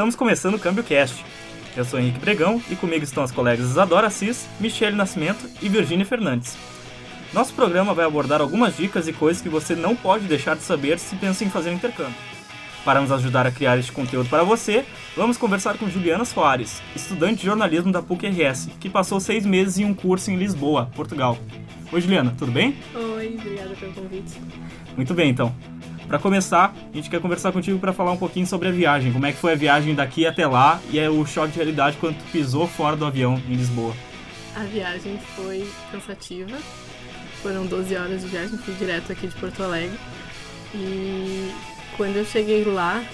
Estamos começando o Câmbio Cast. Eu sou Henrique Bregão e comigo estão as colegas Isadora Assis, Michele Nascimento e Virgínia Fernandes. Nosso programa vai abordar algumas dicas e coisas que você não pode deixar de saber se pensa em fazer intercâmbio. Para nos ajudar a criar este conteúdo para você, vamos conversar com Juliana Soares, estudante de jornalismo da PUC-RS, que passou seis meses em um curso em Lisboa, Portugal. Oi, Juliana, tudo bem? Oi, obrigada pelo convite. Muito bem, então. Para começar, a gente quer conversar contigo para falar um pouquinho sobre a viagem. Como é que foi a viagem daqui até lá e é o choque de realidade quando tu pisou fora do avião em Lisboa? A viagem foi cansativa. Foram 12 horas de viagem, fui direto aqui de Porto Alegre. E quando eu cheguei lá,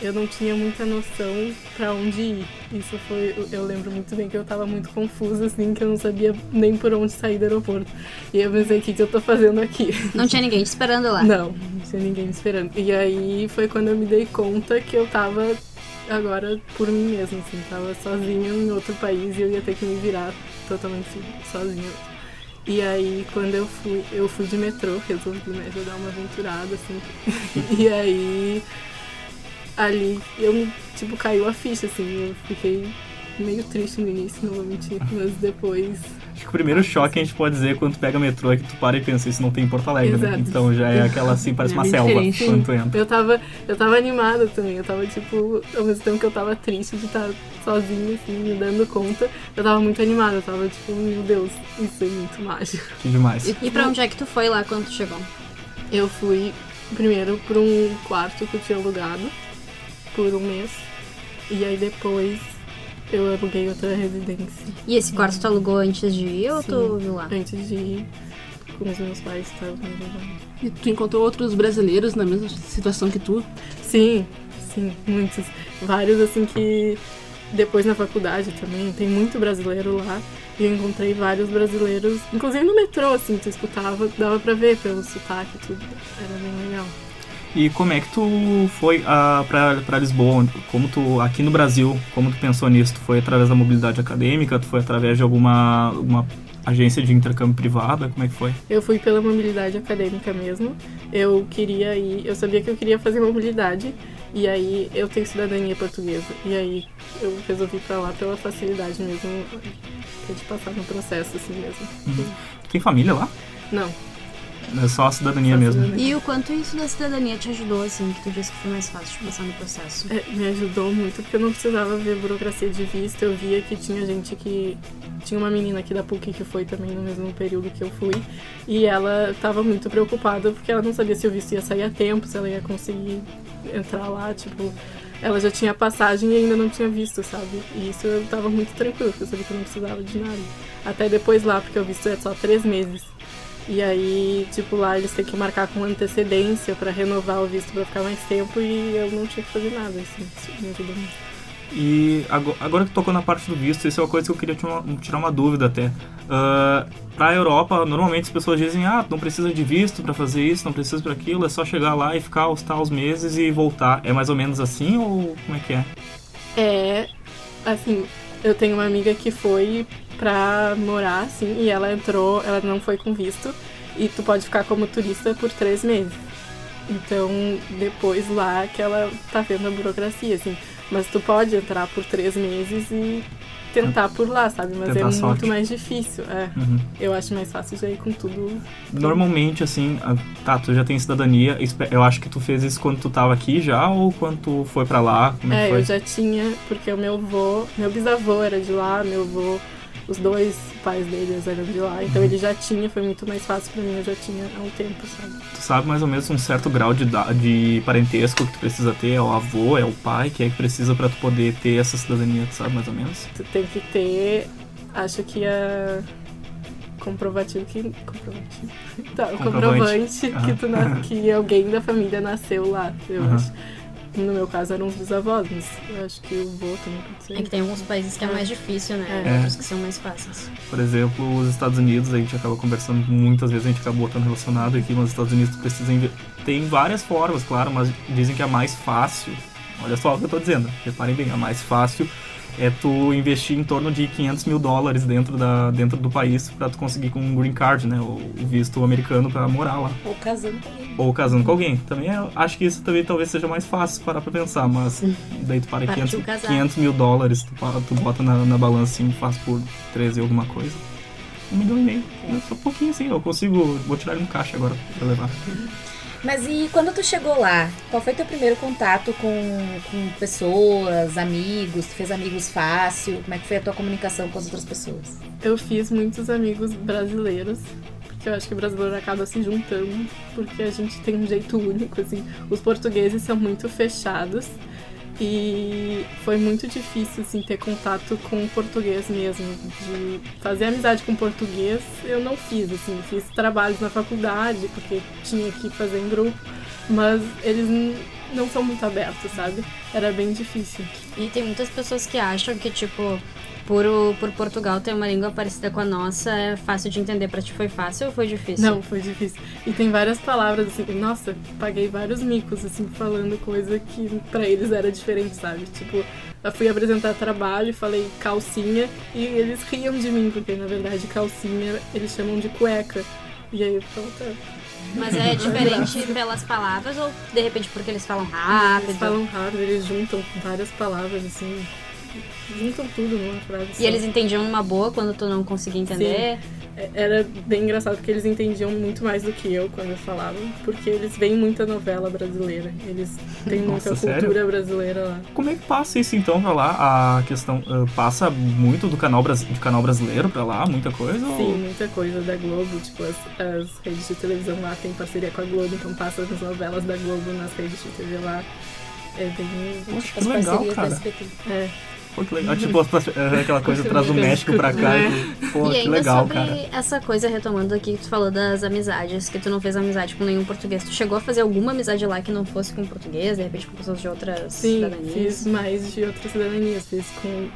eu não tinha muita noção para onde ir. Isso foi, eu lembro muito bem que eu tava muito confusa, assim, que eu não sabia nem por onde sair do aeroporto. E eu pensei, o que, que eu tô fazendo aqui? Não tinha ninguém te esperando lá? Não, ninguém me esperando. E aí foi quando eu me dei conta que eu tava agora por mim mesma, assim, tava sozinha em outro país e eu ia ter que me virar totalmente sozinha. E aí, quando eu fui, eu fui de metrô, resolvi né, já dar uma aventurada, assim. e aí, ali, eu, tipo, caiu a ficha, assim. Eu fiquei meio triste no início, não vou mentir, mas depois... Acho que o primeiro choque a gente pode dizer quando tu pega metrô é que tu para e pensa, isso não tem em Porto Alegre, né? Então já é aquela assim, parece É uma selva diferente. quando tu entra. Eu tava, eu tava animada também, eu tava, tipo, ao mesmo tempo que eu tava triste de estar sozinha, assim, me dando conta, eu tava muito animada, eu tava, tipo, meu Deus, isso é muito mágico. Que demais. E, e pra onde é que tu foi lá quando tu chegou? Eu fui primeiro pra um quarto que eu tinha alugado por um mês. E aí depois eu aluguei outra residência. E esse quarto tu alugou antes de ir ou tu Sim. viu lá? Antes de ir com os meus pais estavam me levando. E tu encontrou outros brasileiros na mesma situação que tu? Sim, sim, muitos. Vários assim que depois na faculdade também, tem muito brasileiro lá. E eu encontrei vários brasileiros, inclusive no metrô, assim, tu escutava, dava pra ver pelo sotaque e tudo. Era bem legal. E como é que tu foi ah, pra, pra Lisboa? Como tu, aqui no Brasil, como tu pensou nisso? Tu foi através da mobilidade acadêmica? Tu foi através de alguma uma agência de intercâmbio privada? Como é que foi? Eu fui pela mobilidade acadêmica mesmo. Eu queria ir, eu sabia que eu queria fazer mobilidade e aí eu tenho cidadania portuguesa. E aí eu resolvi ir pra lá pela facilidade mesmo de passar no processo assim mesmo. Tem família lá? Não. É só a cidadania Só mesmo. cidadania. E o quanto isso da cidadania te ajudou, assim, que tu disse que foi mais fácil de passar no processo? É, me ajudou muito porque eu não precisava ver burocracia de visto. Eu via que tinha gente que. Tinha uma menina aqui da PUC que foi também no mesmo período que eu fui. E ela estava muito preocupada porque ela não sabia se o visto ia sair a tempo, se ela ia conseguir entrar lá. Tipo, ela já tinha passagem e ainda não tinha visto, sabe? E isso eu tava muito tranquila, porque eu sabia que eu não precisava de nada. Até depois lá, porque o visto é só três meses. E aí, tipo, lá eles têm que marcar com antecedência pra renovar o visto pra ficar mais tempo e eu não tinha que fazer nada, assim, isso me ajudou muito. E ago- agora que tocou na parte do visto, isso é uma coisa que eu queria tirar uma, dúvida até. Ah, pra Europa, normalmente as pessoas dizem, ah, não precisa de visto pra fazer isso, não precisa pra aquilo, é só chegar lá e ficar os tais meses e voltar. É mais ou menos assim ou como é que é? É, assim, eu tenho uma amiga que foi pra morar, assim, e ela entrou, ela não foi com visto, e tu pode ficar como turista por três meses. Então, depois lá que ela tá vendo a burocracia, assim. Mas tu pode entrar por três meses e tentar por lá, sabe? Mas Tentar é a muito sorte. mais difícil, é. Uhum. Eu acho mais fácil já ir com tudo. Normalmente, assim, tá, tu já tem cidadania, eu acho que tu fez isso quando tu tava aqui já ou quando tu foi pra lá? Como é, É, foi? eu já tinha, porque o meu avô, meu bisavô era de lá, meu avô, os dois pais deles eram de lá, então Uhum. ele já tinha, foi muito mais fácil pra mim, eu já tinha há um tempo, sabe? Tu sabe mais ou menos um certo grau de, de parentesco que tu precisa ter? É o avô, é o pai, que é que precisa pra tu poder ter essa cidadania, tu sabe mais ou menos? Tu tem que ter, acho que a comprovativo que comprovativo. Tá, o Comprovante. comprovante que tu que alguém da família nasceu lá, eu Aham. acho. No meu caso eram os bisavós, mas eu acho que o vô também pode ser. É que tem alguns países que é mais difícil, né? É. Outros que são mais fáceis. Por exemplo, os Estados Unidos, a gente acaba conversando muitas vezes, a gente acaba botando relacionado aqui, mas os Estados Unidos tu precisa inve- Tem várias formas, claro, mas dizem que a mais fácil, olha só o que eu tô dizendo, reparem bem, a mais fácil é tu investir em torno de 500 mil dólares dentro, da, dentro do país pra tu conseguir com um green card, né? O visto americano pra morar lá. Ou casando com ele. Ou casando com alguém. Também é- acho que isso também talvez seja mais fácil parar pra pensar, mas daí tu para Partiu 500, casar. 500 mil dólares, tu, pa- tu bota na, na balança assim, faz por 13 alguma coisa. Um milhão e meio. É só um pouquinho assim, eu consigo. Vou tirar ele no caixa agora pra levar. Mas e quando tu chegou lá, qual foi teu primeiro contato com, com pessoas, amigos? Tu fez amigos fácil? Como é que foi a tua comunicação com as outras pessoas? Eu fiz muitos amigos brasileiros, porque eu acho que o brasileiro acaba se juntando, porque a gente tem um jeito único, assim. Os portugueses são muito fechados e foi muito difícil, assim, ter contato com o português mesmo. De fazer amizade com português, eu não fiz, assim. Fiz trabalhos na faculdade, porque tinha que fazer em grupo, mas eles não são muito abertos, sabe? Era bem difícil. E tem muitas pessoas que acham que, tipo, por, o- por Portugal ter uma língua parecida com a nossa, é fácil de entender. Pra ti foi fácil ou foi difícil? Não, foi difícil. E tem várias palavras assim, nossa, paguei vários micos, assim, falando coisa que pra eles era diferente, sabe? Tipo, eu fui apresentar trabalho e falei calcinha e eles riam de mim, porque na verdade calcinha eles chamam de cueca. E aí eu falei, tá. Mas é diferente pelas palavras ou de repente porque eles falam rápido? Eles falam rápido, eles juntam várias palavras, assim, juntam tudo numa frase. E só. eles entendiam numa boa quando tu não conseguia entender? É- Era bem engraçado porque eles entendiam muito mais do que eu quando eu falava, porque eles veem muita novela brasileira. Eles têm muita Nossa, cultura sério? brasileira lá. Como é que passa isso então pra lá? A questão. ah, passa muito do canal, do canal brasileiro pra lá? Muita coisa? ou- Sim, muita coisa da Globo, tipo, as, as redes de televisão lá tem parceria com a Globo, então passa as novelas da Globo nas redes de TV lá. É bem. Poxa, que As legal, parcerias cara. SBT. É, Pô, que legal. Tipo, aquela coisa traz do México pra cá. É. e- Pô, e que ainda legal, sobre cara. essa coisa, retomando aqui, que tu falou das amizades, que tu não fez amizade com nenhum português. Tu chegou a fazer alguma amizade lá que não fosse com português, de repente com pessoas de outras sim, cidadanias? fiz mais de outras cidadanias, fiz com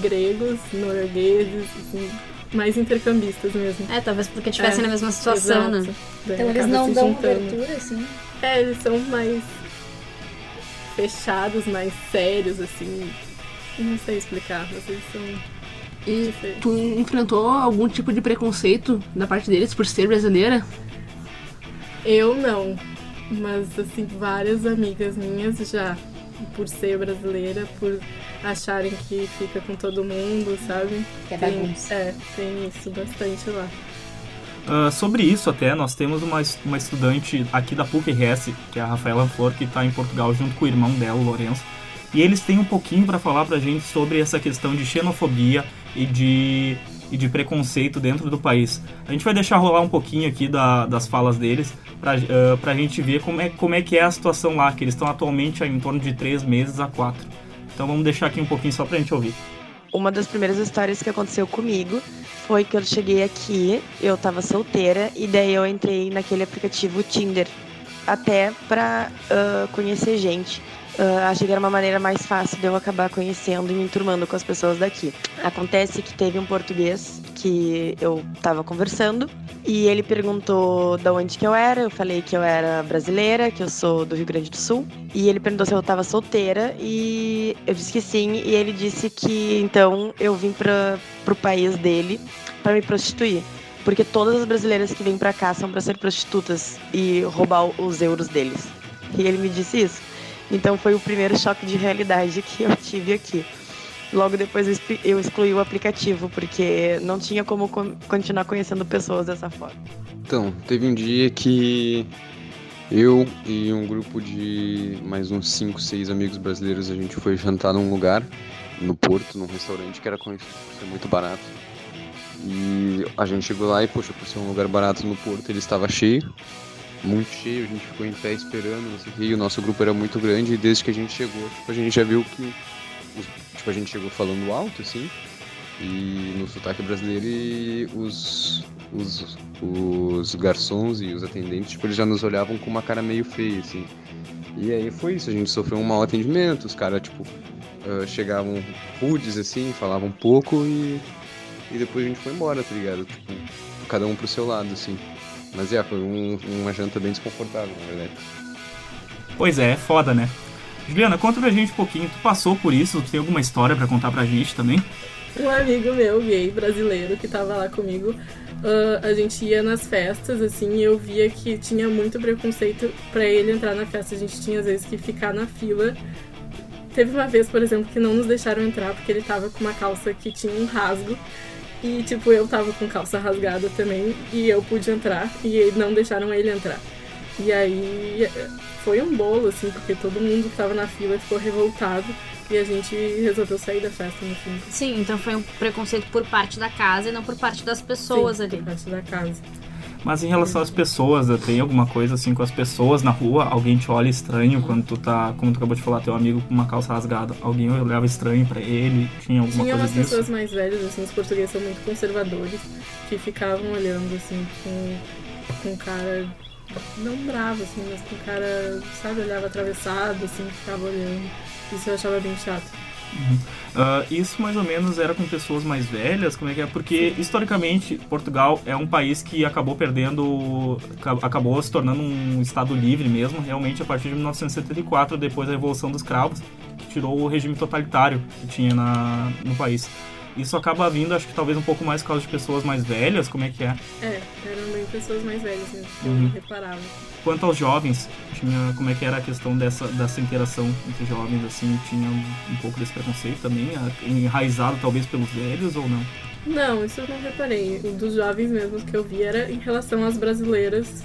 gregos, noruegueses, assim, mais intercambistas mesmo. É, talvez porque tivessem É, na mesma situação, Exato. né? Então eles não dão juntando. cobertura, assim. É, eles são mais fechados, mais sérios, assim. Não sei explicar, vocês são E diferentes. tu enfrentou algum tipo de preconceito da parte deles por ser brasileira? Eu não, mas assim, várias amigas minhas já, por ser brasileira, por acharem que fica com todo mundo, sabe? Que é Tem-. É, tem isso bastante lá. Ah, sobre isso até, nós temos uma, uma estudante aqui da PUC-RS, que é a Rafaela Flor, que está em Portugal junto com o irmão dela, o Lourenço. E eles têm um pouquinho para falar pra gente sobre essa questão de xenofobia e de, e de preconceito dentro do país. A gente vai deixar rolar um pouquinho aqui da- das falas deles pra, ah, pra gente ver como é, como é que é a situação lá, que eles estão atualmente em torno de três meses a quatro. Então vamos deixar aqui um pouquinho só pra gente ouvir. Uma das primeiras histórias que aconteceu comigo foi que eu cheguei aqui, eu tava solteira e daí eu entrei naquele aplicativo Tinder, até pra ah, conhecer gente. Ah, achei que era uma maneira mais fácil de eu acabar conhecendo e me enturmando com as pessoas daqui. Acontece que teve um português que eu tava conversando e ele perguntou da onde que eu era. Eu falei que eu era brasileira, que eu sou do Rio Grande do Sul. E ele perguntou se eu tava solteira e eu disse que sim. E ele disse que então eu vim para pro país dele para me prostituir. Porque todas as brasileiras que vêm pra cá são pra ser prostitutas e roubar os euros deles. E ele me disse isso. Então foi o primeiro choque de realidade que eu tive aqui. Logo depois eu exclu- eu excluí o aplicativo, porque não tinha como con- continuar conhecendo pessoas dessa forma. Então, teve um dia que eu e um grupo de mais uns 5, 6 amigos brasileiros, a gente foi jantar num lugar, no Porto, num restaurante que era conhecido por ser muito barato. E a gente chegou lá e, poxa, por ser um lugar barato no Porto, ele estava cheio, muito cheio, a gente ficou em pé esperando, não sei o que, e o nosso grupo era muito grande, e desde que a gente chegou, tipo, a gente já viu que, tipo, a gente chegou falando alto, assim, e no sotaque brasileiro, e os, os, os garçons e os atendentes, tipo, eles já nos olhavam com uma cara meio feia, assim. E aí foi isso, a gente sofreu um mau atendimento, os caras, tipo, ah, chegavam rudes, assim, falavam pouco e, e depois a gente foi embora, tá ligado? Tipo, cada um pro seu lado, assim. Mas é, foi um- uma janta bem desconfortável, na verdade. Pois é, é foda, né? Juliana, conta pra gente um pouquinho. Tu passou por isso? Tu tem alguma história pra contar pra gente também? Um amigo meu, gay, brasileiro, que tava lá comigo, ah, a gente ia nas festas, assim, e eu via que tinha muito preconceito pra ele entrar na festa. A gente tinha, às vezes, que ficar na fila. Teve uma vez, por exemplo, que não nos deixaram entrar porque ele tava com uma calça que tinha um rasgo. E, tipo, eu tava com calça rasgada também, e eu pude entrar, e não deixaram ele entrar. E aí foi um bolo, assim, porque todo mundo que tava na fila ficou revoltado e a gente resolveu sair da festa no fim. Sim, então foi um preconceito por parte da casa e não por parte das pessoas Sim, ali. por parte da casa. Mas em relação às pessoas, tem alguma coisa assim com as pessoas na rua? Alguém te olha estranho quando tu tá, como tu acabou de falar, teu amigo com uma calça rasgada? Alguém olhava estranho pra ele? Tinha alguma Tinha coisa umas disso? pessoas mais velhas, assim, os portugueses são muito conservadores, que ficavam olhando, assim, com, com cara, não bravo, assim, mas com cara, sabe, olhava atravessado, assim, ficava olhando. Isso eu achava bem chato. Ah, isso mais ou menos era com pessoas mais velhas? Como é que é? Porque historicamente Portugal é um país que acabou perdendo, ca- acabou se tornando um estado livre mesmo, realmente a partir de 1974, depois da Revolução dos Cravos, que tirou o regime totalitário que tinha na, no país. Isso acaba vindo, acho que talvez um pouco mais por causa de pessoas mais velhas, como é que é? É, eram bem pessoas mais velhas, né, que Uhum. eu reparava. Quanto aos jovens, tinha como é que era a questão dessa, dessa interação entre jovens, assim, tinha um, um pouco desse preconceito também, enraizado talvez pelos velhos ou não? Não, isso eu não reparei. O dos jovens mesmo que eu vi era em relação às brasileiras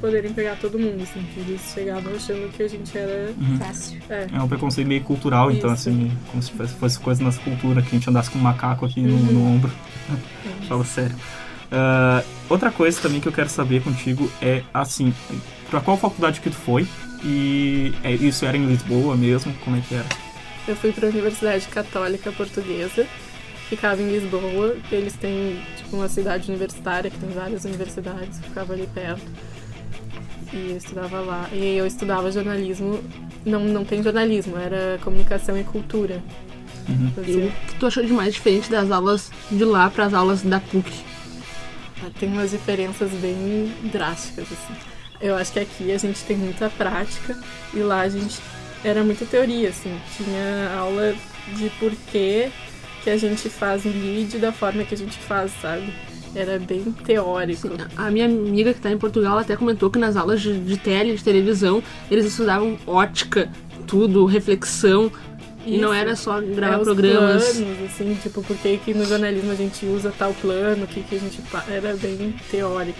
poderem pegar todo mundo, assim, que eles chegavam achando que a gente era. Fácil. É, É um preconceito meio cultural, então, Isso. assim, como se fosse, fosse coisa nossa cultura, que a gente andasse com um macaco aqui no, no ombro. Fala sério. Ah, outra coisa também que eu quero saber contigo é, assim, pra qual faculdade que tu foi? E é, isso era em Lisboa mesmo? Como é que era? Eu fui para a Universidade Católica Portuguesa, ficava em Lisboa. Eles têm tipo, uma cidade universitária que tem várias universidades, ficava ali perto. E eu estudava lá. E eu estudava jornalismo. Não, não tem jornalismo, era comunicação e cultura. Uhum. E o que tu achou de mais diferente das aulas de lá para as aulas da PUC? Tem umas diferenças bem drásticas, assim. Eu acho que aqui a gente tem muita prática e lá a gente era muita teoria, assim. Tinha aula de porquê que a gente faz um vídeo da forma que a gente faz, sabe? Era bem teórico. Sim, a minha amiga que tá em Portugal até comentou que nas aulas de, de tele, de televisão, eles estudavam ótica, tudo, reflexão, e não era só gravar É, os programas. planos, assim, tipo, por que no jornalismo a gente usa tal plano, o que que a gente... Era bem teórico.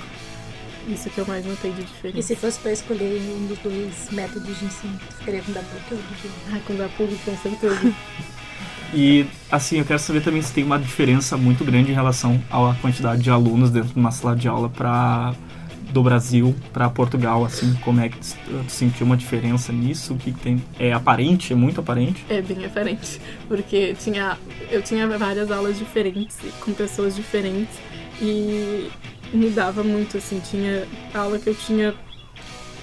Isso que eu mais notei de E diferença. se fosse pra escolher um dos dois métodos de ensino, tu ficaria com da PUC ou do? Ah, com da pública, com certeza. E, assim, eu quero saber também se tem uma diferença muito grande em relação à quantidade de alunos dentro de uma sala de aula para do Brasil para Portugal, assim, como é que tu sentiu uma diferença nisso? O que, tem? É aparente? É muito aparente? É bem diferente, porque tinha, eu tinha várias aulas diferentes, com pessoas diferentes, e mudava muito, assim, tinha aula que eu tinha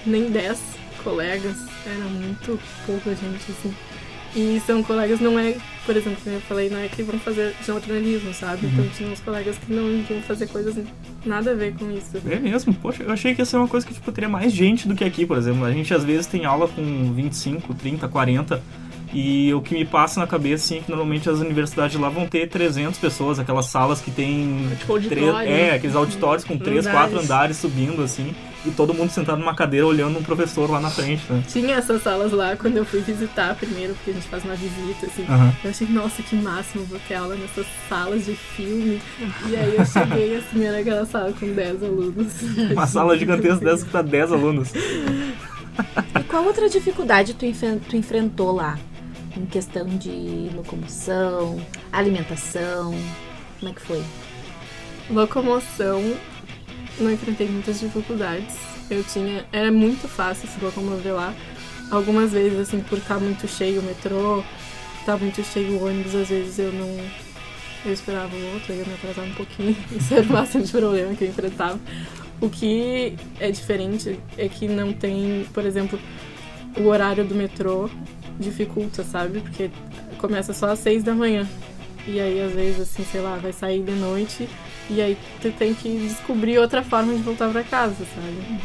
nem 10 colegas, era muito pouca gente, assim. E são colegas, não é, por exemplo, como eu falei, não é que vão fazer jornalismo, sabe? Então tinha uns colegas que não iam fazer coisas nada a ver com isso. É mesmo? Poxa, eu achei que ia ser uma coisa que tipo, teria mais gente do que aqui, por exemplo. A gente às vezes tem aula com 25, 30, 40. E o que me passa na cabeça assim, é que normalmente as universidades lá vão ter 300 pessoas, aquelas salas que tem Tipo auditório, três- é, aqueles auditórios com 3, Andares. 4 andares subindo assim, e todo mundo sentado numa cadeira olhando um professor lá na frente, né? Tinha essas salas lá quando eu fui visitar primeiro, porque a gente faz uma visita, assim. Aham. Eu achei, nossa, que máximo, vou ter aula nessas salas de filme. E aí eu cheguei, assim, era aquela sala com 10 alunos. Uma sala gigantesca dessa para 10 alunos. E qual outra dificuldade tu, enfen- tu enfrentou lá? Em questão de locomoção, alimentação, como é que foi? Locomoção, não enfrentei muitas dificuldades. Eu tinha. Era muito fácil se locomover lá. Algumas vezes, assim, por estar muito cheio o metrô, tá muito cheio o ônibus, às vezes eu não. Eu esperava o outro, eu ia me atrasar um pouquinho. Isso era bastante problema que eu enfrentava. O que é diferente é que não tem, por exemplo, o horário do metrô dificulta, sabe? Porque começa só às seis da manhã. E aí, às vezes, assim, sei lá, vai sair de noite e aí tu tem que descobrir outra forma de voltar pra casa, sabe?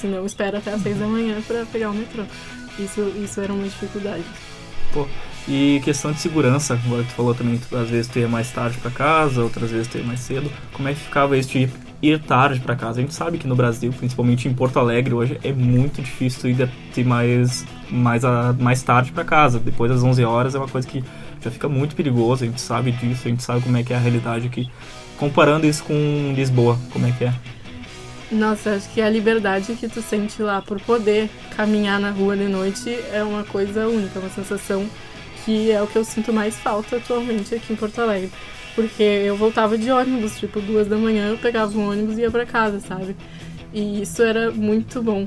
Senão espera até às seis da manhã pra pegar o metrô. Isso, isso era uma dificuldade. E questão de segurança, agora tu falou também, tu, às vezes tu ia mais tarde pra casa, outras vezes tu ia mais cedo. Como é que ficava isso de ir, tarde pra casa? A gente sabe que no Brasil, principalmente em Porto Alegre, hoje é muito difícil tu ir mais, mais, a, mais tarde pra casa. Depois das 11 horas é uma coisa que já fica muito perigoso, a gente sabe disso, a gente sabe como é que é a realidade aqui. Comparando isso com Lisboa, como é que é? Nossa, acho que a liberdade que tu sente lá por poder caminhar na rua de noite é uma coisa única, uma sensação que é o que eu sinto mais falta atualmente aqui em Porto Alegre. Porque eu voltava de ônibus, tipo, duas da manhã eu pegava um ônibus e ia pra casa, sabe? E isso era muito bom.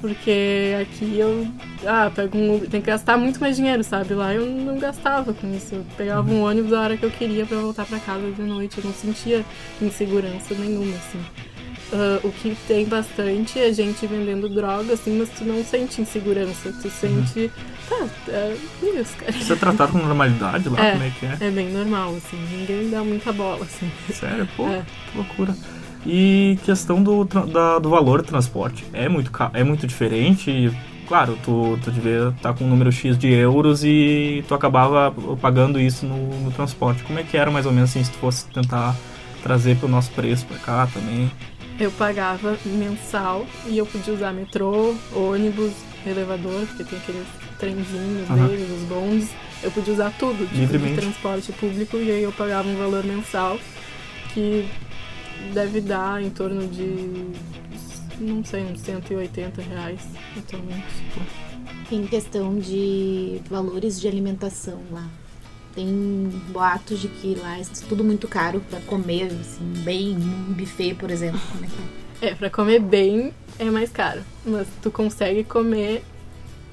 Porque aqui eu ah, pego um Uber, tem que gastar muito mais dinheiro, sabe? Lá eu não gastava com isso. Eu pegava um ônibus a hora que eu queria pra voltar pra casa de noite. Eu não sentia insegurança nenhuma, assim. Ah, o que tem bastante é gente vendendo droga, assim, mas tu não sente insegurança. Tu sente. Tá, é isso, cara. Você é tratado com normalidade lá? É. Como é que é? É bem normal, assim. Ninguém dá muita bola, assim. Sério? Pô, É. que loucura. E questão do, da- do valor do transporte. É muito, é muito diferente. E, Claro, tu, tu devia estar com um número X de euros e tu acabava pagando isso no, no transporte. Como é que era mais ou menos assim, se tu fosse tentar trazer pro nosso preço pra cá também? Eu pagava mensal e eu podia usar metrô, ônibus, elevador, porque tem aqueles trenzinhos Aham. deles, os bondes. Eu podia usar tudo, tipo, de transporte público, e aí eu pagava um valor mensal que deve dar em torno de, não sei, uns 180 reais atualmente. Em questão de valores de alimentação lá. Tem boatos de que lá é tudo muito caro pra comer, assim, bem, um buffet, por exemplo. Como é que é? É, pra comer bem é mais caro, mas tu consegue comer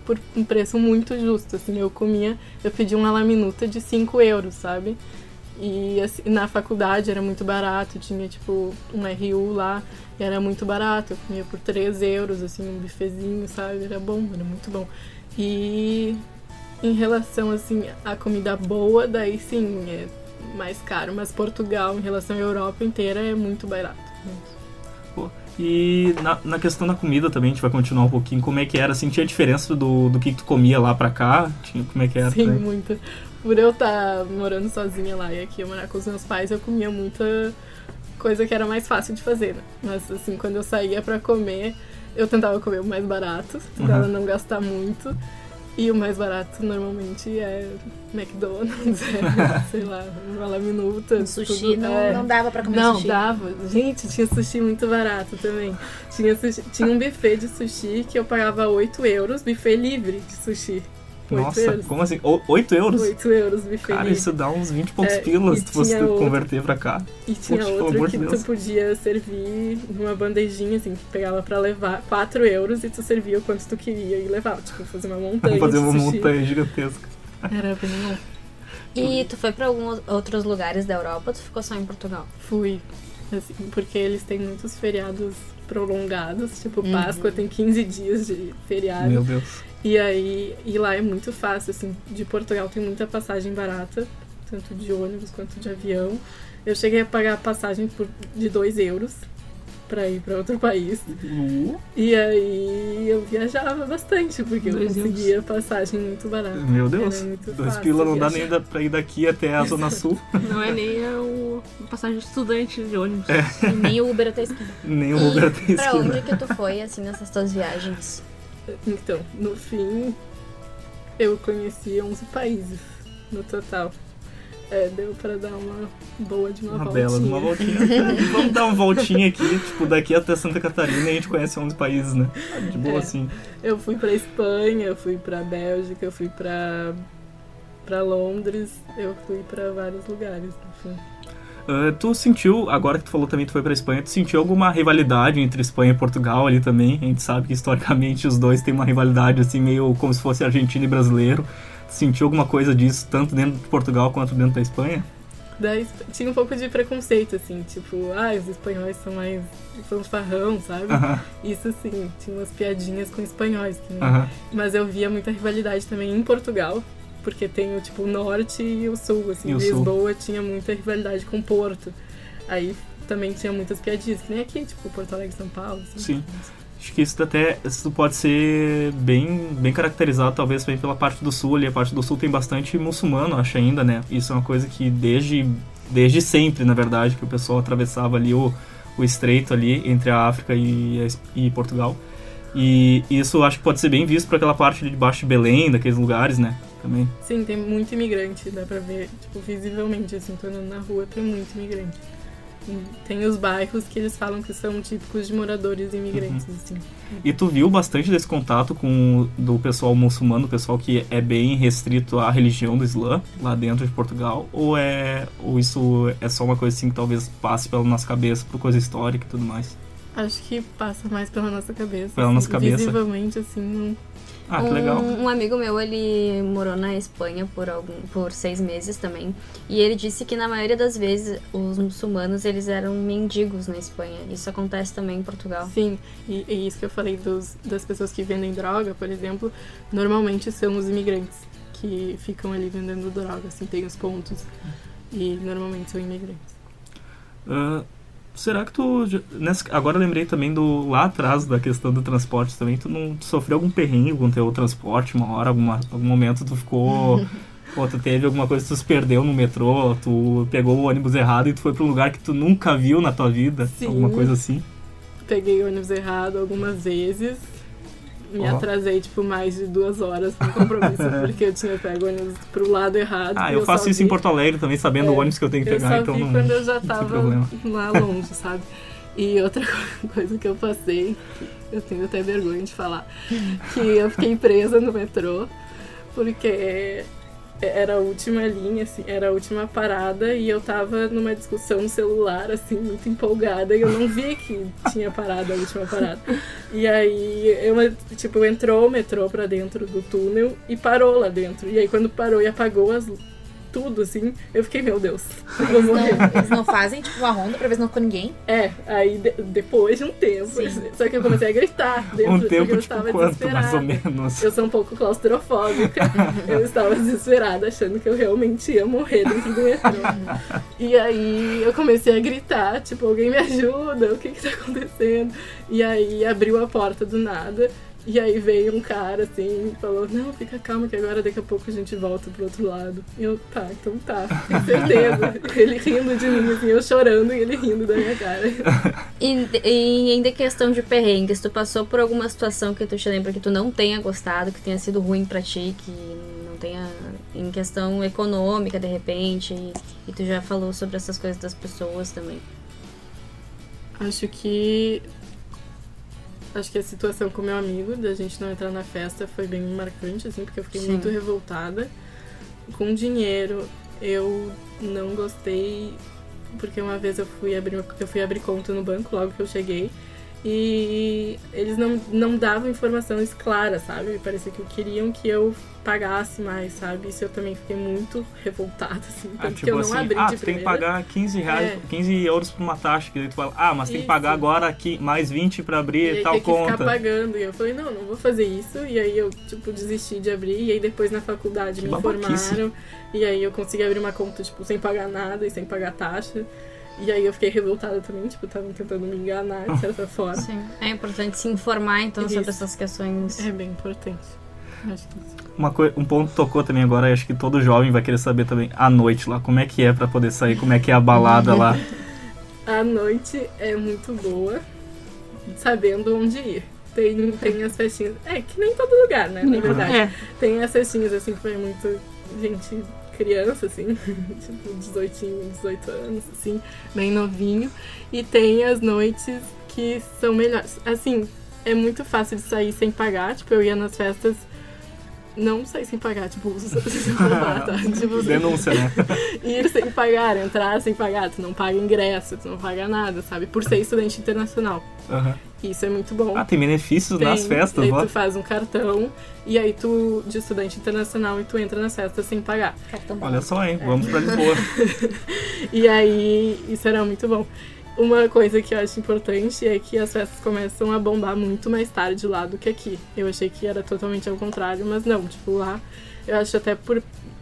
por um preço muito justo, assim, eu comia, eu pedi uma laminuta de 5 euros, sabe? E assim, na faculdade era muito barato, tinha tipo um RU lá, e era muito barato, eu comia por 3 euros, assim, um bifezinho, sabe? Era bom, era muito bom. E em relação, assim, à comida boa, daí sim, é mais caro, mas Portugal, em relação à Europa inteira, é muito barato. E na, na questão da comida também, a gente vai continuar um pouquinho. Como é que era? Assim, tinha diferença do, do que tu comia lá pra cá? Tinha, como é que era? Sim, também? muito. Por eu estar morando sozinha lá e aqui eu morar com os meus pais, eu comia muita coisa que era mais fácil de fazer, né? Mas assim, quando eu saía pra comer, eu tentava comer o mais barato, tentava não gastar muito. E o mais barato normalmente é McDonald's, é, sei lá, uma laminuta. Um sushi tudo- não, é. não dava pra comer Não, sushi. dava. Gente, tinha sushi muito barato também. Tinha, sushi- tinha um buffet de sushi que eu pagava 8 euros, buffet livre de sushi. 8 Nossa, euros. como assim? O- 8 euros? 8 euros buffet Cara, livre. isso dá uns 20 e poucos É, pilas se tinha outro- converter pra cá. E tinha Poxa, outro que de tu Deus. podia servir numa bandejinha, assim, que pegava pra levar 4 euros e tu servia o quanto tu queria e levava. Tipo, fazer uma montanha fazer uma montanha gigantesca. Era bem bom. E tu foi pra alguns outros lugares da Europa ou tu ficou só em Portugal? Fui. Assim, porque eles têm muitos feriados prolongados. Tipo, Uhum. Páscoa tem 15 dias de feriado. Meu Deus. E aí, e lá é muito fácil, assim, de Portugal tem muita passagem barata, tanto de ônibus quanto de avião. Eu cheguei a pagar a passagem por, de 2 euros pra ir pra outro país. E aí eu viajava bastante, porque eu conseguia passagem muito barata. Meu Deus. Dois pila não dá viajar. nem da, pra ir daqui até a Zona Sul. Não é nem a, o, a passagem de estudante de ônibus. E nem o Uber até a esquina. Nem o Uber E pra esquina. onde que tu foi, assim, nessas tuas viagens? Então, no fim, eu conheci 11 países no total. É, deu pra dar uma boa de uma, Uma voltinha. bela, uma voltinha. Vamos dar uma voltinha aqui, tipo, daqui até Santa Catarina e a gente conhece 11 países, né? De boa É. assim. Eu fui pra Espanha, eu fui pra Bélgica, eu fui pra, pra Londres, eu fui pra vários lugares, enfim. Ah, tu sentiu, agora que tu falou também que tu foi pra Espanha, tu sentiu alguma rivalidade entre Espanha e Portugal ali também? A gente sabe que historicamente os dois têm uma rivalidade assim, meio como se fosse argentino e brasileiro. Tu sentiu alguma coisa disso, tanto dentro de Portugal quanto dentro da Espanha? Tinha um pouco de preconceito, assim, tipo, ah, os espanhóis são mais fanfarrão, sabe? Isso sim, tinha umas piadinhas com espanhóis. Aham. Mas eu via muita rivalidade também em Portugal, porque tem o tipo o norte e o sul, assim. E o sul. Lisboa tinha muita rivalidade com Porto. Aí também tinha muitas piadinhas, que nem aqui, tipo Porto Alegre São Paulo. Assim. Sim. Acho que isso até isso pode ser bem, bem caracterizado, talvez também pela parte do sul ali. A parte do sul tem bastante muçulmano, acho ainda, né? Isso é uma coisa que desde, desde sempre, na verdade, que o pessoal atravessava ali o, o estreito ali entre a África e, e Portugal. E isso acho que pode ser bem visto para aquela parte de baixo de Belém, daqueles lugares, né? Também. Sim, tem muito imigrante, dá pra ver, tipo, visivelmente, assim, tô andando na rua, tem muito imigrante. E Tem os bairros que eles falam que são típicos de moradores imigrantes, assim. E tu viu bastante desse contato com do pessoal muçulmano, o pessoal que é bem restrito à religião do Islã lá dentro de Portugal, ou é ou isso é só uma coisa assim que talvez passe pela nossa cabeça por coisa histórica e tudo mais? Acho que passa mais pela nossa cabeça. Pela assim, nossa cabeça. Visivelmente, assim, não... Ah, que um, legal. Um amigo meu, ele morou na Espanha por, algum, por seis meses também. E ele disse que na maioria das vezes os muçulmanos, eles eram mendigos na Espanha. Isso acontece também em Portugal. Sim, e, e isso que eu falei dos, das pessoas que vendem droga, por exemplo, normalmente são os imigrantes que ficam ali vendendo droga, assim, tem os pontos. E normalmente são imigrantes. Ah, será que tu nessa, agora lembrei também do lá atrás da questão do transporte também, tu não tu sofreu algum perrengue com o teu transporte uma hora, alguma, algum momento tu ficou Pô, tu teve alguma coisa que tu se perdeu no metrô, tu pegou o ônibus errado e tu foi pra um lugar que tu nunca viu na tua vida, Sim. alguma coisa assim. Peguei o ônibus errado algumas vezes. Me atrasei, tipo, mais de duas horas no compromisso, porque eu tinha pego o ônibus pro lado errado. Ah, eu faço isso em vi- Porto Alegre também, sabendo o É, ônibus que eu tenho que Eu pegar, só então vi não, quando eu já tava lá longe, sabe? E outra coisa que eu passei, que eu tenho até vergonha de falar, que eu fiquei presa no metrô, porque era a última linha, assim, era a última parada e eu tava numa discussão no celular, assim, muito empolgada, e eu não vi que tinha parado a última parada. E aí, eu, tipo, entrou o metrô pra dentro do túnel e parou lá dentro. E aí, quando parou e apagou as, tudo, assim, eu fiquei, meu Deus, eu vou morrer. não, eles não fazem, tipo, uma ronda pra ver se não ficou ninguém. É, aí de- depois de um tempo, Sim. só que eu comecei a gritar dentro, Um tempo, eu tipo, estava quanto, mais ou desesperada. menos? Eu sou um pouco claustrofóbica. eu estava desesperada, achando que eu realmente ia morrer dentro do metrô. e aí eu comecei a gritar, tipo, alguém me ajuda, o que que tá acontecendo? E aí abriu a porta do nada. E aí veio um cara assim e falou, não, fica calma que agora daqui a pouco a gente volta pro outro lado. E eu, tá, então tá, tenho certeza. ele rindo de mim, assim, eu chorando e ele rindo da minha cara. E, e ainda questão de perrengues, tu passou por alguma situação que tu te lembra que tu não tenha gostado, que tenha sido ruim pra ti, que não tenha em questão econômica de repente, e, e tu já falou sobre essas coisas das pessoas também. Acho que. Acho que a situação com meu amigo, da gente não entrar na festa, foi bem marcante, assim, porque eu fiquei Sim. muito revoltada. Com dinheiro, eu não gostei, porque uma vez eu fui abrir, eu fui abrir conta no banco logo que eu cheguei. E eles não, não davam informações claras, sabe? Parecia que queriam que eu pagasse mais, sabe? Isso eu também fiquei muito revoltada, assim. Tanto Ah, que eu não assim, abri ah, de tu tem que primeira. pagar 15 reais, É. 15 euros por uma taxa, que daí tu fala, ah, mas tem que Isso. pagar agora aqui mais 20 pra E abrir aí tal tem que conta. ficar pagando. E eu falei, não, não vou fazer isso. E aí eu, tipo, desisti de abrir. E aí depois na faculdade Que me informaram. E aí eu consegui abrir uma conta, tipo, sem pagar nada e sem pagar taxa. E aí eu fiquei revoltada também, tipo, estavam tentando me enganar, de certa forma. Sim. É importante se informar então sobre Isso. essas questões. É bem importante. Acho que isso. Uma coi- um ponto que tocou também agora, e acho que todo jovem vai querer saber também, à noite lá, como é que é pra poder sair, como é que é a balada lá. A noite é muito boa, sabendo onde ir. Tem, tem as festinhas. É que nem todo lugar, né? Na verdade. É, Tem as festinhas, assim, que foi muito gente criança, assim, tipo 18, 18 anos, assim, bem novinho. E tem as noites que são melhores. Assim, é muito fácil de sair sem pagar. Tipo, eu ia nas festas. Não sair sem pagar, tipo, roubar, tá? Tipo, Denúncia, né? ir sem pagar, entrar sem pagar, tu não paga ingresso, tu não paga nada, sabe? Por ser estudante internacional. Aham. Isso é muito bom. Ah, tem benefícios Tem, nas festas aí lá. tu faz um cartão e aí tu, de estudante internacional, e tu entra nas festas sem pagar. Cartão Olha só, hein? É. Vamos pra Lisboa. E aí, isso era muito bom. Uma coisa que eu acho importante é que as festas começam a bombar muito mais tarde lá do que aqui. Eu achei que era totalmente ao contrário, mas não. Tipo, lá, eu acho até por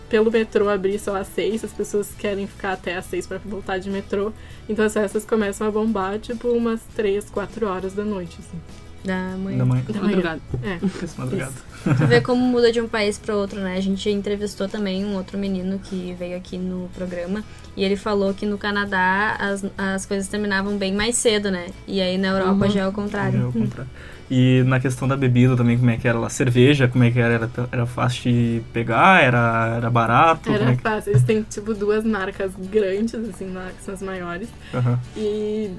pelo metrô abrir só às seis, as pessoas querem ficar até às seis pra voltar de metrô. Então as festas começam a bombar, tipo, umas três, quatro horas da noite, assim. Da manhã. Da manhã. Da. Madrugada. É. Esse madrugada. Tu vê como muda de um país para outro, né? A gente entrevistou também um outro menino que veio aqui no programa e ele falou que no Canadá as, as coisas terminavam bem mais cedo, né? E aí na Europa já é o contrário. É o contrário. E na questão da bebida também, como é que era lá? Cerveja, como é que era? Era, era fácil de pegar? Era, era barato? Como Era é que... fácil. Eles têm, tipo, duas marcas grandes, assim, lá, que são as maiores. Aham. E,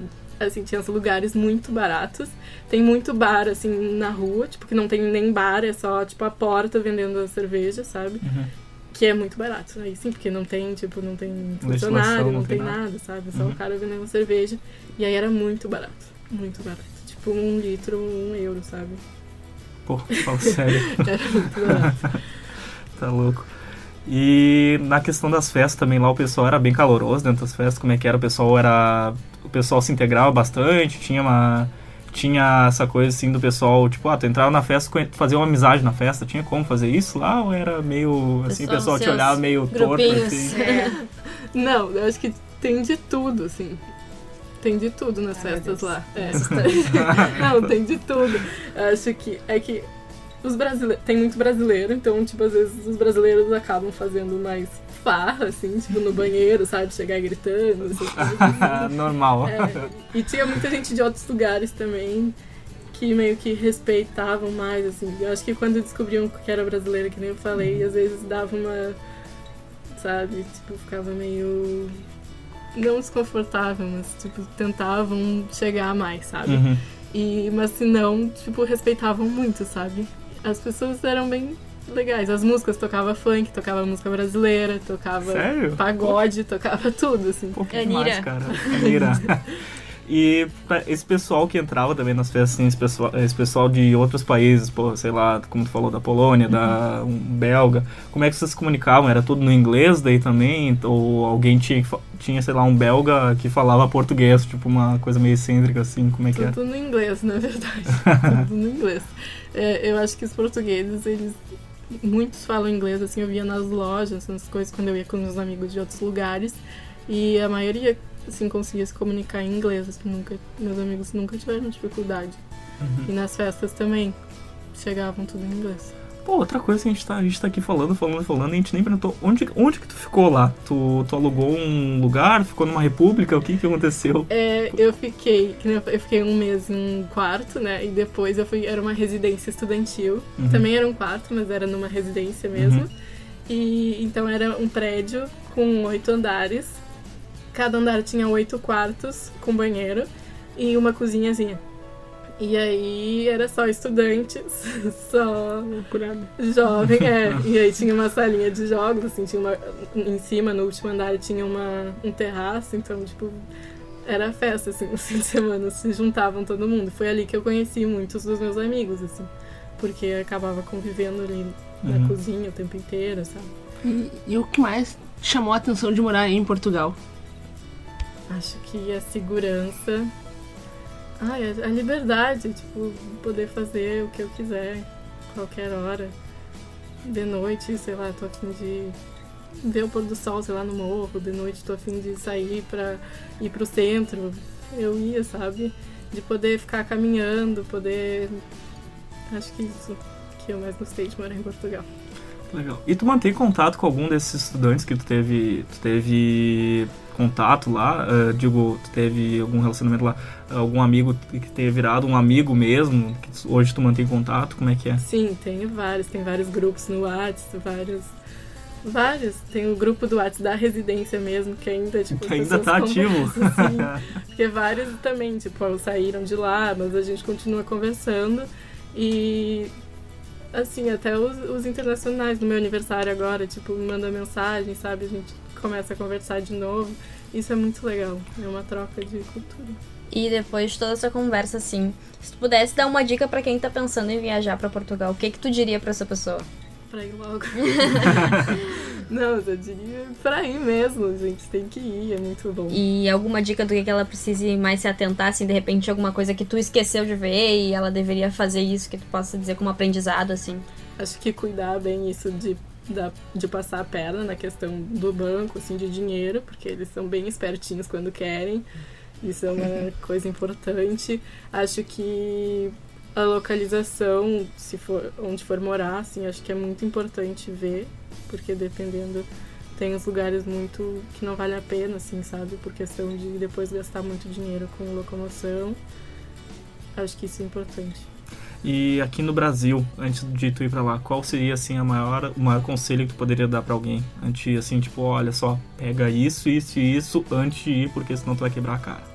assim, tinha uns lugares muito baratos. Tem muito bar, assim, na rua, tipo, que não tem nem bar, é só, tipo, a porta vendendo a cerveja, sabe? Uhum. Que é muito barato. Aí sim, porque não tem, tipo, não tem funcionário, não não, tem tem nada. nada, sabe? É só Uhum. o cara vendendo cerveja. E aí era muito barato. Muito barato. Tipo, um litro, um euro, sabe? Pô, fala sério. Era muito barato. Tá louco. E na questão das festas também, lá o pessoal era bem caloroso dentro das festas, como é que era? O pessoal era. O pessoal se integrava bastante, tinha uma. Tinha essa coisa assim do pessoal, tipo, ah, tu entrava na festa, fazer uma amizade na festa, tinha como fazer isso lá? Ou era meio, assim, o Pessoal, pessoal te olhava meio torto, assim? É. Não, eu acho que tem de tudo, assim. Tem de tudo nas Ai, meu festas lá. É. Não, tem de tudo. Eu acho que é que os brasileiros. Tem muito brasileiro, então, tipo, às vezes os brasileiros acabam fazendo mais farra, assim, tipo, no banheiro, sabe? Chegar gritando, essas coisas. assim. Normal. É, e tinha muita gente de outros lugares também que meio que respeitavam mais, assim. Eu acho que quando descobriam que era brasileira, que nem eu falei, às vezes dava uma. Sabe? Tipo, ficava meio. Não desconfortável, mas, tipo, tentavam chegar mais, sabe? Uhum. E, mas se não, tipo, respeitavam muito, sabe? As pessoas eram bem legais. As músicas tocava funk, tocava música brasileira, tocava Sério? pagode, tocava tudo, assim. Pô, que Anira. demais, cara. Anira. E esse pessoal que entrava também nas festas, assim, esse pessoal, esse pessoal de outros países, pô, sei lá, como tu falou, da Polônia, da um, belga, como é que vocês se comunicavam? Era tudo no inglês daí também? Ou alguém tinha, tinha, sei lá, um belga que falava português, tipo uma coisa meio excêntrica, assim, como é que era? Tudo no inglês, na verdade. Tudo no inglês. É, eu acho que os portugueses, eles. Muitos falam inglês, assim, eu via nas lojas, nas coisas, quando eu ia com meus amigos de outros lugares. E a maioria, assim, conseguia se comunicar em inglês, assim, nunca, meus amigos nunca tiveram dificuldade. Uhum. E nas festas também, chegavam tudo em inglês. Pô, outra coisa que a gente tá, a gente tá aqui falando, falando, falando, e a gente nem perguntou, onde, onde que tu ficou lá? Tu, tu alugou um lugar, ficou numa república, o que que aconteceu? É, eu fiquei, eu fiquei um mês em um quarto, né? E depois eu fui, era uma residência estudantil. Uhum. Também era um quarto, mas era numa residência mesmo. Uhum. E então era um prédio com oito andares. Cada andar tinha oito quartos com banheiro e uma cozinhazinha. E aí era só estudantes, só Curado. jovem, é. E aí tinha uma salinha de jogos, assim, tinha uma. Em cima, no último andar, tinha uma, um terraço, então, tipo, era festa, assim, no fim de semana, se juntavam todo mundo. Foi ali que eu conheci muitos dos meus amigos, assim, porque eu acabava convivendo ali na Uhum. cozinha o tempo inteiro, sabe? E, e o que mais te chamou a atenção de morar em Portugal? Acho que a segurança. Ai, a a liberdade, tipo, poder fazer o que eu quiser, qualquer hora. De noite, sei lá, tô afim de ver o pôr do sol, sei lá, no morro. De noite tô afim de sair pra ir pro centro. Eu ia, sabe? De poder ficar caminhando, poder. Acho que isso que eu mais gostei de morar em Portugal. Legal. E tu mantém contato com algum desses estudantes que tu teve, tu teve contato lá? Eh, digo, tu teve algum relacionamento lá? Algum amigo que tenha virado um amigo mesmo? Que tu- hoje tu mantém contato? Como é que é? Sim, tem vários, tem vários grupos no WhatsApp, vários. Vários. Tem o grupo do WhatsApp da residência mesmo, que ainda, tipo, Que ainda tá ativo. assim. Porque vários também, tipo, saíram de lá, mas a gente continua conversando. E assim, até os, os internacionais no meu aniversário agora, tipo, me mandam mensagem, sabe? A gente começa a conversar de novo. Isso é muito legal. É uma troca de cultura. E depois de toda essa conversa, assim, se tu pudesse dar uma dica pra quem tá pensando em viajar pra Portugal, o que que tu diria pra essa pessoa? Pra ir logo. Não, eu diria pra ir mesmo, gente. Tem que ir, é muito bom. E alguma dica do que que ela precise mais se atentar, assim, de repente alguma coisa que tu esqueceu de ver e ela deveria fazer isso, que tu possa dizer como aprendizado, assim. Acho que cuidar bem isso de, da, de passar a perna na questão do banco, assim, de dinheiro, porque eles são bem espertinhos quando querem. Isso é uma coisa importante. Acho que a localização, se for onde for morar, assim, acho que é muito importante ver, porque dependendo tem os lugares muito que não vale a pena, assim, sabe? Por questão de depois gastar muito dinheiro com locomoção. Acho que isso é importante. E aqui no Brasil, antes de tu ir pra lá, qual seria assim a maior, o maior conselho que tu poderia dar pra alguém? Antes assim, tipo, olha só, pega isso, isso e isso antes de ir, porque senão tu vai quebrar a cara.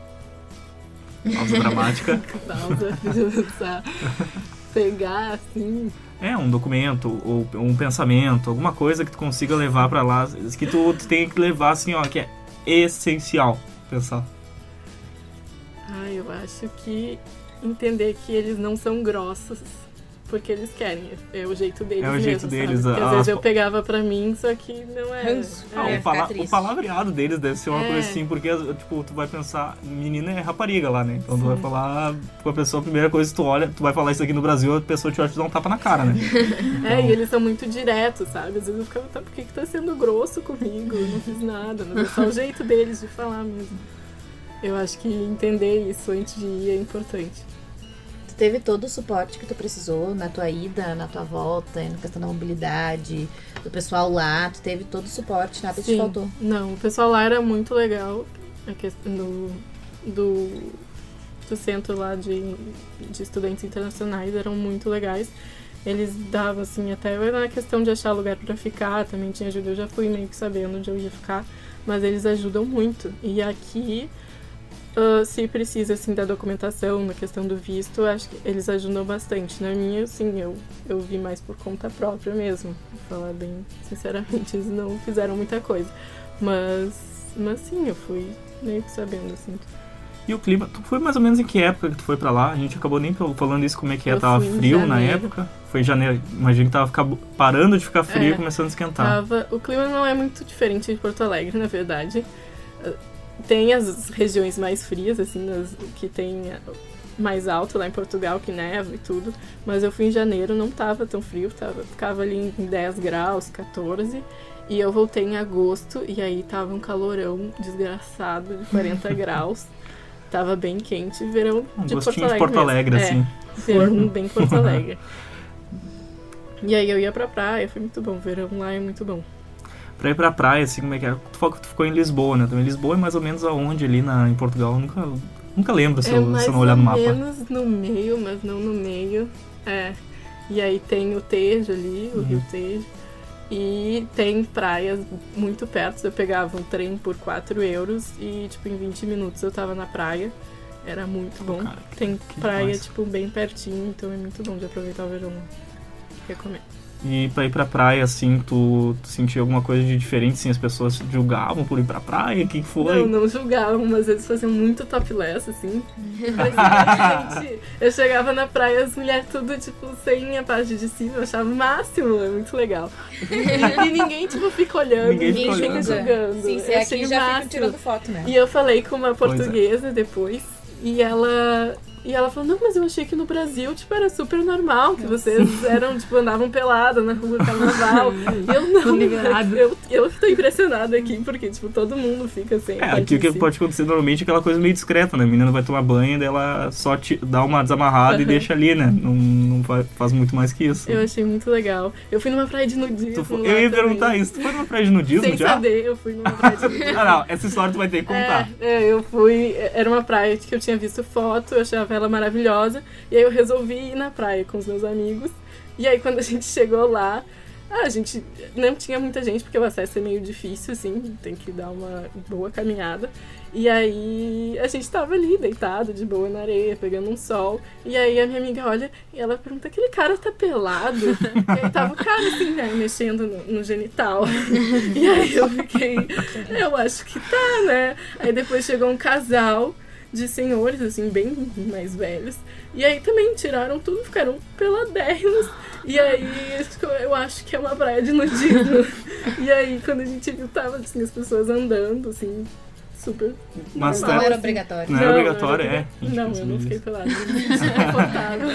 Pausa dramática. Pausa, pensar. Pegar, assim, É, um documento ou um pensamento, alguma coisa que tu consiga levar pra lá, que tu, tu tem que levar assim, ó, que é essencial pensar. Ah, eu acho que entender que eles não são grossos porque eles querem. É o jeito deles É o mesmo, jeito sabe? deles, a- às vezes a- eu pegava pra mim, só que não é. Ranço. Ah, é. o, pala- triste. o palavreado deles deve ser uma É. coisa assim, porque, tipo, tu vai pensar, menina é rapariga lá, né? Então tu Sim. vai falar com a pessoa, a primeira coisa que tu olha, tu vai falar isso aqui no Brasil, a pessoa te olha e te dá um tapa na cara, né? É, e eles são muito diretos, sabe? Às vezes eu ficava, tá, por que, que tá sendo grosso comigo? Eu não fiz nada, mas é só o jeito deles de falar mesmo. Eu acho que entender isso antes de ir é importante. Teve todo o suporte que tu precisou na tua ida, na tua volta, na questão da mobilidade, do pessoal lá, tu teve todo o suporte, nada te Sim. faltou. Não, o pessoal lá era muito legal. A questão do, do, do centro lá de, de estudantes internacionais eram muito legais. Eles davam, assim, até na questão de achar lugar pra ficar, também tinha ajuda. Eu já fui meio que sabendo onde eu ia ficar, mas eles ajudam muito. E aqui, ah, se precisa, assim, da documentação, na questão do visto, acho que eles ajudam bastante. Na minha, assim, eu, eu vi mais por conta própria mesmo. Pra falar bem sinceramente, eles não fizeram muita coisa. Mas, mas sim, eu fui meio que sabendo, assim. E o clima, tu foi mais ou menos em que época que tu foi pra lá? A gente acabou nem falando isso, como é que é, Eu tava frio na época. Foi em janeiro, imagina que tava ficar- parando de ficar frio É. e começando a esquentar. Tava, o clima não é muito diferente de Porto Alegre, na verdade. Tem as regiões mais frias, assim, que tem mais alto lá em Portugal, que neva e tudo. Mas eu fui em janeiro, não tava tão frio, tava, ficava ali em 10 graus, 14. E eu voltei em agosto e aí tava um calorão desgraçado de 40 graus. Tava bem quente, verão Um de Porto gostinho Alegre. de Porto Alegre, mesmo. assim. É, verão bem Porto Alegre. E aí eu ia pra praia, foi muito bom. Verão lá é muito bom. Pra ir pra praia, assim, como é que era? Tu falou que tu ficou em Lisboa, né? Também Lisboa é mais ou menos aonde ali na, em Portugal? Eu nunca, nunca lembro se, é eu, mais se eu não olhar no ou mapa. menos no meio, mas não no meio. É. E aí tem o Tejo ali, o Uhum. Rio Tejo. E tem praias muito perto. Eu pegava um trem por 4 euros e, tipo, em 20 minutos eu tava na praia. Era muito bom. cara, que- tem praia, demais. tipo, bem pertinho, então é muito bom de aproveitar o verão. Recomendo. E pra ir pra praia, assim, tu, tu sentia alguma coisa de diferente, assim, as pessoas julgavam por ir pra praia? O que que foi? Não, não julgavam, mas eles faziam muito topless, assim. Eu chegava na praia, as mulheres tudo, tipo, sem a parte de cima, eu achava o máximo, é muito legal. E, e ninguém, tipo, fica olhando, Ninguém ninguém, fica julgando. Sim, é achei aqui o já máximo. fica tirando foto, né? E eu falei com uma é. portuguesa depois, e ela. E ela falou, não, mas eu achei que no Brasil, tipo, era super normal, que vocês eram, tipo, andavam pelada na rua carnaval. e eu não, eu, eu tô impressionada aqui, porque, tipo, todo mundo fica sem. É, aqui o que pode acontecer normalmente é aquela coisa meio discreta, né? A menina vai tomar banho e daí ela só te dá uma desamarrada e Uhum. deixa ali, né? Não, não fa- faz muito mais que isso. Eu achei muito legal. Eu fui numa praia de nudismo. Tu fo- lá eu ia também. perguntar isso. Tu foi numa praia de nudismo Sem já? saber, eu fui numa praia de nudismo. Ah, não. Essa história tu vai ter que contar. É, é, eu fui. Era uma praia que eu tinha visto foto, eu achava ela maravilhosa. E aí eu resolvi ir na praia com os meus amigos. E aí quando a gente chegou lá, a gente não tinha muita gente, porque o acesso é meio difícil, assim, tem que dar uma boa caminhada. E aí a gente tava ali, deitado, de boa na areia, pegando um sol. E aí a minha amiga olha e ela pergunta: aquele cara tá pelado? e aí tava o cara assim, né, mexendo no, no genital. e aí eu fiquei, eu acho que tá, né? Aí depois chegou um casal de senhores, assim, bem mais velhos. E aí também tiraram tudo, ficaram peladérrimos. E aí eu acho que é uma praia de nudismo. e aí quando a gente viu, tava assim, as pessoas andando, assim, super. Mas Não tá- era obrigatório. Não era obrigatório, é. Não, eu não fiquei pelada. Desconfortável.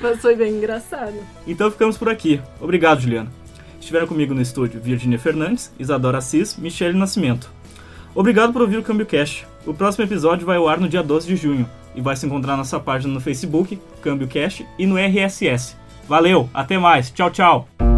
Mas foi bem engraçado. Então ficamos por aqui. Obrigado, Juliana. Estiveram comigo no estúdio Virginia Fernandes, Isadora Assis, Michele Nascimento. Obrigado por ouvir o Câmbio Cash. O próximo episódio vai ao ar no dia 12 de junho. e vai se encontrar na nossa página no Facebook, Câmbio Cash, e no RSS. Valeu, até mais, tchau, tchau!